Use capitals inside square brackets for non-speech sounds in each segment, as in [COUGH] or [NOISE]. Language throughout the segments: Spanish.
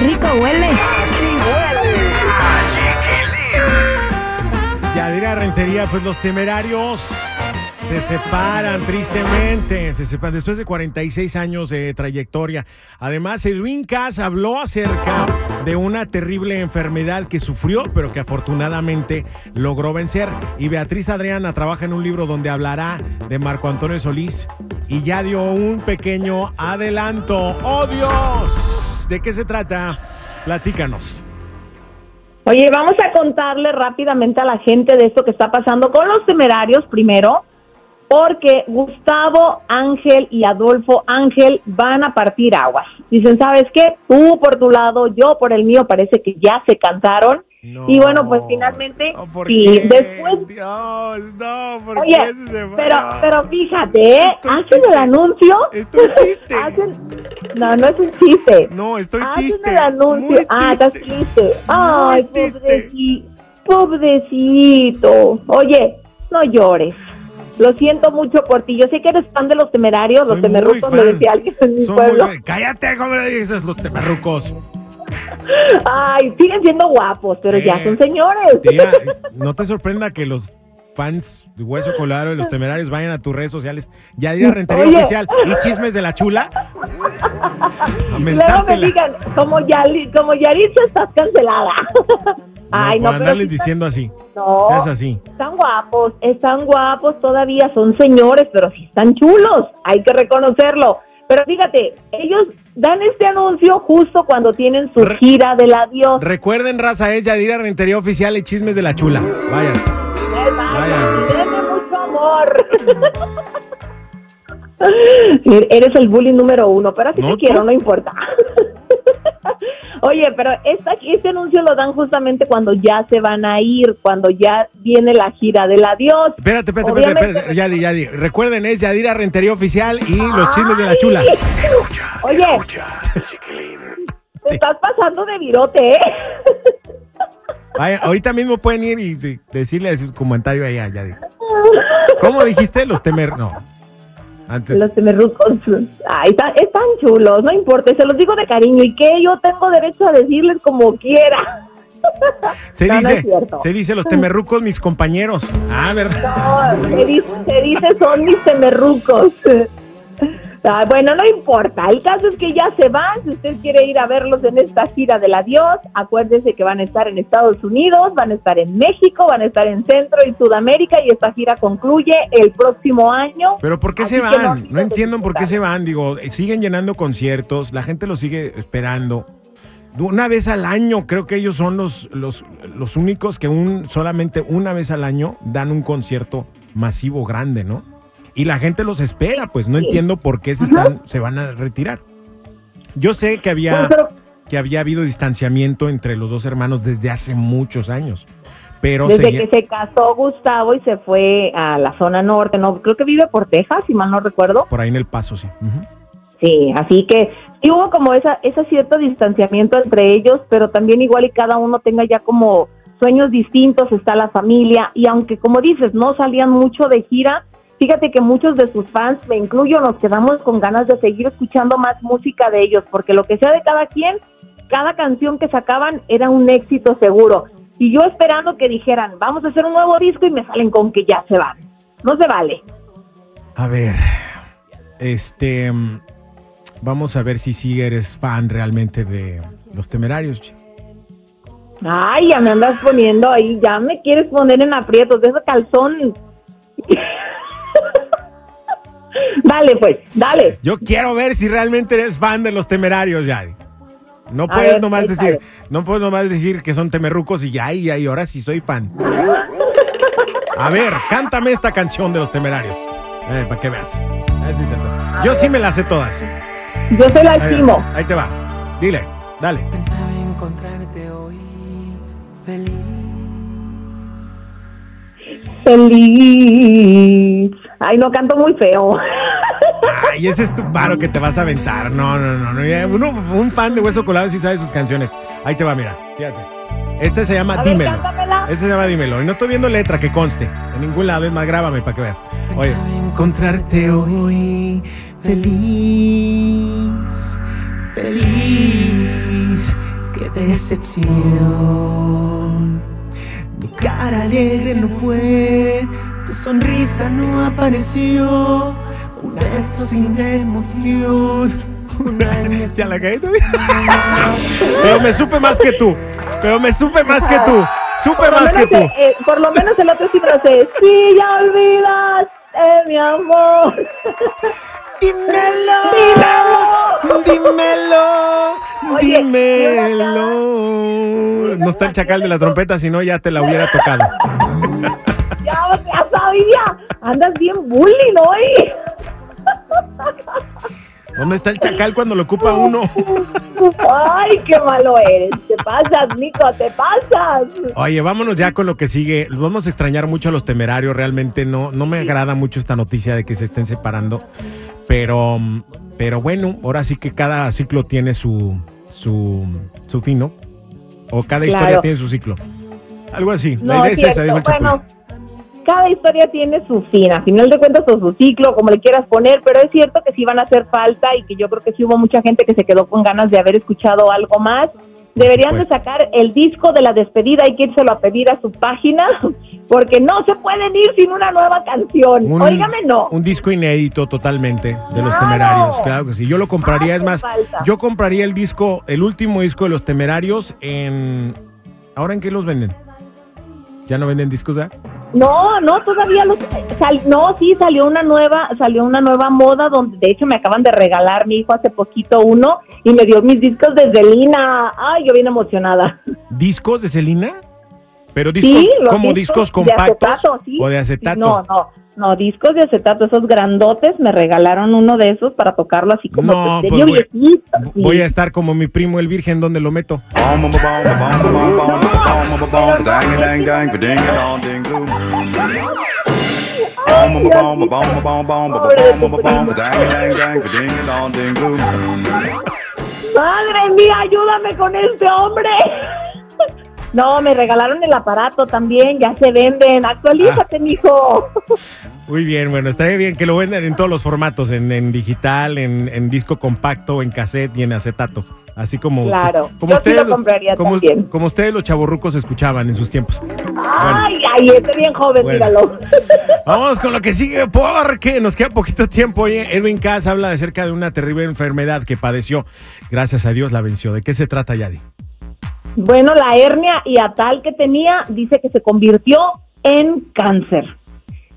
rico huele. Yadira Rentería, pues los temerarios se separan tristemente, se separan después de 46 años de trayectoria. Además, Edwin Cass habló acerca de una terrible enfermedad que sufrió, pero que afortunadamente logró vencer. Y Beatriz Adriana trabaja en un libro donde hablará de Marco Antonio Solís y ya dio un pequeño adelanto. ¡Oh Dios! ¿De qué se trata? Platícanos. Oye, vamos a contarle rápidamente a la gente de esto que está pasando con los temerarios primero, porque Gustavo Ángel y Adolfo Ángel van a partir aguas. Dicen, ¿sabes qué? Tú por tu lado, yo por el mío, parece que ya se cansaron. No. Y bueno, pues finalmente, No, ¿por sí, después Dios, no, ¿por Oye, qué se pero, pero fíjate, ¿eh? Hacen el anuncio. Estoy [LAUGHS] triste. Hacen- no, no es un chiste. No, estoy Hacen triste. el anuncio. muy Ah, estás triste. Ay, triste. pobreci- pobrecito. Oye, no llores. Lo siento mucho por ti. Yo sé que eres fan de los temerarios, Soy los temerrucos, me decía alguien en mi Son pueblo. muy- Cállate, ¿cómo le dices los temerrucos? Ay, siguen siendo guapos, pero ya son señores. Tía, no te sorprenda que los fans de Hueso Colorado y los temerarios vayan a tus redes sociales. Ya dirá Rentería Oye. Oficial y chismes de la chula. Luego me digan, como, Yali, como Yaritza estás cancelada. Ay, no, no, por pero andarles están- diciendo así. No, Seas así. están guapos, están guapos todavía, son señores, pero sí están chulos, hay que reconocerlo. Pero fíjate, ellos dan este anuncio justo cuando tienen su Re- gira del adiós. Recuerden, raza, es Yadira Rentería Oficial y chismes de la chula. Vayan. Ay, vaya, vaya. y denme mucho amor. [LAUGHS] Eres el bullying número uno, pero así No, te quiero, no importa. [LAUGHS] [LAUGHS] Oye, pero esta, este anuncio lo dan justamente cuando ya se van a ir, cuando ya viene la gira del adiós. Espérate, espérate, Obviamente- espérate, espérate. Yadi, Yadi. Recuerden, es Yadira Rentería Oficial y los chismes de la chula. Ay. Oye, te estás pasando de virote, ¿eh? [LAUGHS] Ahorita mismo pueden ir y y decirle su comentario ahí a Yadi. ¿Cómo dijiste? Los temer... No. Antes. Los temerrucos, ay, están, están chulos, no importa, se los digo de cariño y que yo tengo derecho a decirles como quiera. [LAUGHS] Se No, dice, se dice los temerrucos mis compañeros. Ah, ¿verdad? No, se dice, se dice son mis temerrucos. [LAUGHS] Ah, bueno, no importa. El caso es que ya se van. Si usted quiere ir a verlos en esta gira del adiós, acuérdense que van a estar en Estados Unidos, van a estar en México, van a estar en Centro y Sudamérica y esta gira concluye el próximo año. Pero ¿por qué Así se no van? olviden No entiendo por qué se van. Digo, eh, siguen llenando conciertos, la gente los sigue esperando. Una vez al año, creo que ellos son los, los, los únicos que un, solamente una vez al año dan un concierto masivo grande, ¿no? Y la gente los espera, pues no entiendo por qué se, están, se van a retirar. Yo sé que había, que había habido distanciamiento entre los dos hermanos desde hace muchos años, pero Desde seguía- que se casó Gustavo y se fue a la zona norte, no creo que vive por Texas, si mal no recuerdo. por ahí en el paso, sí. Sí, así que sí hubo como esa, ese cierto distanciamiento entre ellos, pero también igual y cada uno tenga ya como sueños distintos, está la familia, y aunque como dices, no salían mucho de gira, fíjate que muchos de sus fans, me incluyo, nos quedamos con ganas de seguir escuchando más música de ellos, porque lo que sea de cada quien, cada canción que sacaban era un éxito seguro. Y yo esperando que dijeran, vamos a hacer un nuevo disco y me salen con que ya se van. No se vale. A ver, este, vamos a ver si sí eres fan realmente de los temerarios. Ay, ya me andas poniendo ahí, ya me quieres poner en aprietos de ese calzón. Dale, pues, dale. Yo quiero ver si realmente eres fan de los temerarios, Yadi. No puedes ver, nomás decir, no puedes nomás decir que son temerrucos y ya, y, y ahora sí soy fan. A ver, cántame esta canción de los temerarios. Eh, para que veas. Ver Yo sí me las sé todas. Yo soy la Ahí, estimo. ahí te va. Dile, dale. Pensaba encontrarte hoy feliz. Feliz. Ay, no canto muy feo. Ay, ese es tu paro que te vas a aventar. No, no, no. no. Uno, un fan de Hueso Colado sí sabe sus canciones. Ahí te va, mira. Fíjate. Este se llama A ver, Dímelo. cántamela. Este se llama Dímelo. Y no estoy viendo letra que conste. En ningún lado. Es más, grábame para que veas. Oye. Pensaba encontrarte hoy feliz, feliz. qué decepción. Mi cara alegre no fue, tu sonrisa no apareció. Un beso sin emoción. Una [LAUGHS] Ya la caí también. Pero me supe más que tú. Pero me supe más que tú. Supe Por más que tú. eh, eh, por lo menos el otro sí me lo sé. Sí, ya olvidas, eh, mi amor. Dímelo. Dímelo. Dímelo. Oye, Dímelo. No está el chacal de la trompeta, si no ya te la hubiera tocado. Ya, ya sabía. Andas bien bullying hoy. ¿Dónde está el chacal cuando lo ocupa uno? Ay, qué malo eres. Te pasas, Nico, te pasas. Oye, vámonos ya con lo que sigue. Vamos a extrañar mucho a los temerarios. Realmente no, no me agrada mucho esta noticia de que se estén separando. Pero, pero bueno, ahora sí que cada ciclo tiene su, su, su fin, ¿no? O cada historia tiene su ciclo. Algo así. No, La idea es es esa, dijo el Chapulín. Bueno, cada historia tiene su fin, a final de cuentas o su ciclo, como le quieras poner, pero es cierto que sí van a hacer falta y que yo creo que sí hubo mucha gente que se quedó con ganas de haber escuchado algo más. Deberían de sacar el disco de la despedida, hay que írselo a pedir a su página, [LAUGHS] porque no se pueden ir sin una nueva canción. Un- Óigame, no. Un disco inédito totalmente de los temerarios. Claro que sí. Yo lo compraría, es Hace más, falta. yo compraría el disco, el último disco de los temerarios en. ¿Ahora en qué los venden? ¿Ya no venden discos, ya? No, no, todavía los sal- no, sí salió una nueva, salió una nueva moda donde de hecho me acaban de regalar mi hijo hace poquito uno y me dio mis discos de Zelina. Ay, yo bien emocionada. ¿Discos de Celina? ¿Pero discos sí, como discos compactos de acetato, sí. o de acetato? No, no, no, discos de acetato, esos grandotes, me regalaron uno de esos para tocarlo así como No, pues serio voy- viejito, sí. Voy a estar como mi primo el Virgen, ¿dónde lo meto? Madre mía, ayúdame con este hombre. No, me regalaron el aparato también, ya se venden. Actualízate, mijo. Muy bien, bueno, estaría bien que lo vendan en todos los formatos, en, en digital, en, en disco compacto, en cassette y en acetato. Así como, Claro, como yo sí lo compraría como, también. como ustedes los chavorrucos escuchaban en sus tiempos. Ay, ay, este bien joven, Bueno. míralo. [LAUGHS] Vamos con lo que sigue porque nos queda poquito tiempo. Oye, Edwin Cass habla acerca de una terrible enfermedad que padeció. Gracias a Dios la venció. ¿De qué se trata, Yadi? Bueno, la hernia hiatal que tenía dice que se convirtió en cáncer.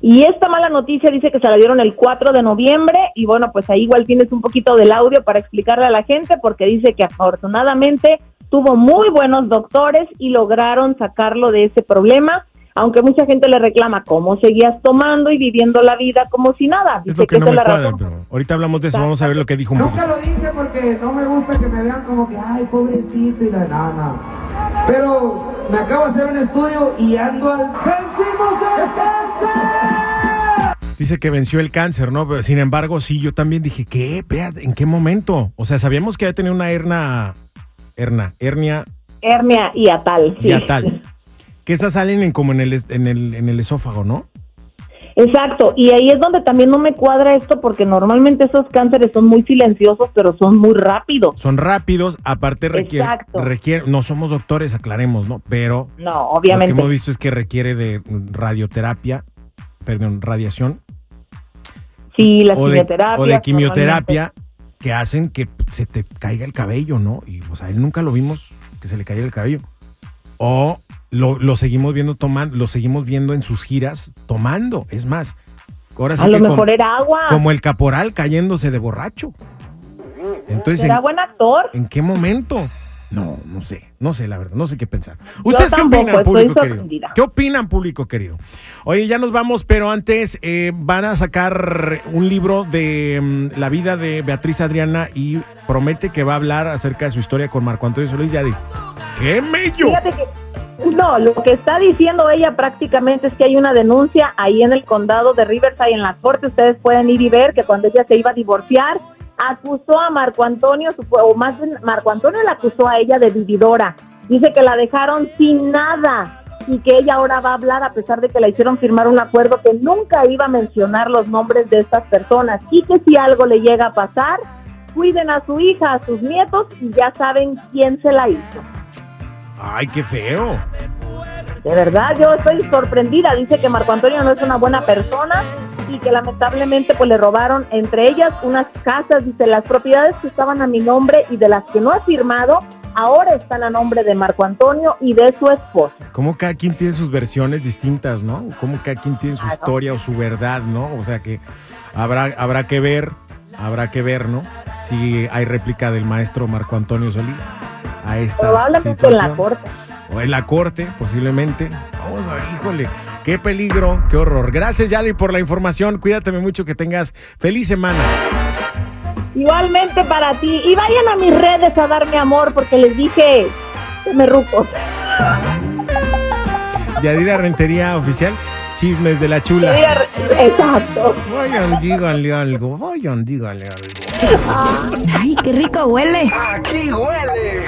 Y esta mala noticia dice que se la dieron el 4 de noviembre y bueno, pues ahí igual tienes un poquito del audio para explicarle a la gente porque dice que afortunadamente tuvo muy buenos doctores y lograron sacarlo de ese problema, aunque mucha gente le reclama cómo seguías tomando y viviendo la vida como si nada. Es Dice lo que no esa me es la cuadra, razón. pero ahorita hablamos de eso. Vamos a ver lo que dijo un Nunca poquito. lo dije porque no me gusta que me vean como que, ay, pobrecito y la nada. Pero me acabo de hacer un estudio y ando al... ¡Vencimos el cáncer! Dice que venció el cáncer, ¿no? Pero, sin embargo, sí, yo también dije, ¿qué? ¿En qué momento? O sea, sabíamos que había tenido una hernia, hernia, hernia Hernia hiatal, sí. hiatal. Que esas salen en, como en el, en, el, en el esófago, ¿no? Exacto, y ahí es donde también no me cuadra esto porque normalmente esos cánceres son muy silenciosos, pero son muy rápidos. Son rápidos, aparte requiere, requiere, no somos doctores, aclaremos, ¿no? Pero No, lo obviamente. que hemos visto es que requiere de radioterapia, perdón, radiación Sí, las o de, quimioterapias. o de quimioterapia que hacen que se te caiga el cabello, ¿no? Y pues a él nunca lo vimos que se le caiga el cabello. O lo, lo seguimos viendo tomando, lo seguimos viendo en sus giras tomando. Es más, ahora sí A lo mejor como, era agua. como el caporal cayéndose de borracho. Entonces, Era ¿en, buen actor. en qué momento? No, no sé, no sé la verdad, no sé qué pensar. ¿Ustedes qué tampoco, opinan, público querido? sorprendida. ¿Qué opinan, público querido? Oye, ya nos vamos, pero antes eh, van a sacar un libro de mm, la vida de Beatriz Adriana y promete que va a hablar acerca de su historia con Marco Antonio Solís. Ya di, ¡qué mello! Fíjate que, no, lo que está diciendo ella prácticamente es que hay una denuncia ahí en el condado de Riverside, en la corte. Ustedes pueden ir y ver que cuando ella se iba a divorciar, acusó a Marco Antonio, o más bien Marco Antonio la acusó a ella de vividora. Dice que la dejaron sin nada y que ella ahora va a hablar a pesar de que la hicieron firmar un acuerdo que nunca iba a mencionar los nombres de estas personas y que si algo le llega a pasar, cuiden a su hija, a sus nietos y ya saben quién se la hizo. Ay, qué feo. De verdad, yo estoy sorprendida. Dice que Marco Antonio no es una buena persona y que lamentablemente pues le robaron entre ellas unas casas, dice, las propiedades que estaban a mi nombre y de las que no ha firmado, ahora están a nombre de Marco Antonio y de su esposa. Como cada quien tiene sus versiones distintas, ¿no? Como cada quien tiene su Claro. historia o su verdad, ¿no? O sea que habrá, habrá que ver, habrá que ver, ¿no? Si hay réplica del maestro Marco Antonio Solís a esta Probablemente en situación. la corte. O en la corte, posiblemente. Vamos a ver, híjole, qué peligro, qué horror. Gracias, Yali, por la información. Cuídate mucho, que tengas feliz semana. Igualmente para ti. Y vayan a mis redes a darme amor porque les dije que me rucos. Yadira Rentería Oficial, chismes de la chula. Exacto. Vayan, díganle algo, vayan, díganle algo. Ay, qué rico huele. Aquí huele